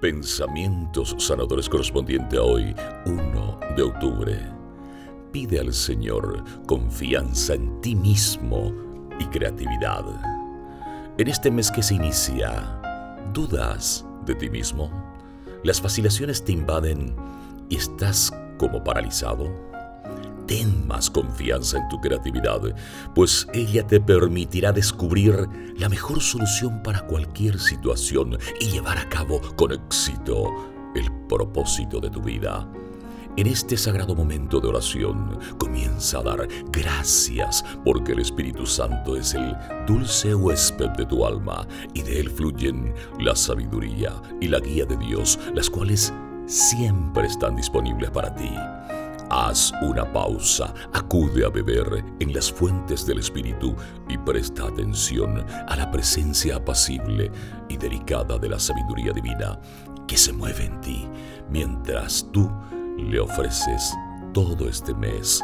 Pensamientos sanadores correspondiente a hoy, 1 de octubre. Pide al Señor confianza en ti mismo y creatividad. En este mes que se inicia, ¿dudas de ti mismo? ¿Las vacilaciones te invaden y estás como paralizado? Ten más confianza en tu creatividad, pues ella te permitirá descubrir la mejor solución para cualquier situación y llevar a cabo con éxito el propósito de tu vida. En este sagrado momento de oración comienza a dar gracias porque el Espíritu Santo es el dulce huésped de tu alma y de él fluyen la sabiduría y la guía de Dios, las cuales siempre están disponibles para ti. Haz una pausa, acude a beber en las fuentes del Espíritu y presta atención a la presencia apacible y delicada de la sabiduría divina que se mueve en ti mientras tú le ofreces todo este mes.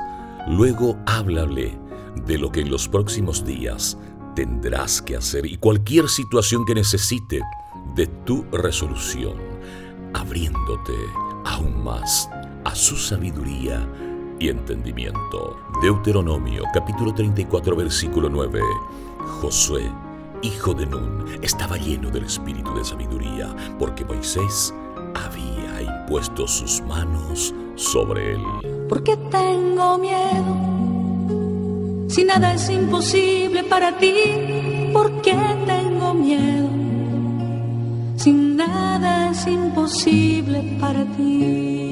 Luego háblale de lo que en los próximos días tendrás que hacer y cualquier situación que necesite de tu resolución, abriéndote aún más a su sabiduría y entendimiento. Deuteronomio capítulo 34 versículo 9. Josué, hijo de Nun, estaba lleno del espíritu de sabiduría, porque Moisés había impuesto sus manos sobre él. Porque tengo miedo? Si nada es imposible para ti, ¿por qué tengo miedo? Si nada es imposible para ti.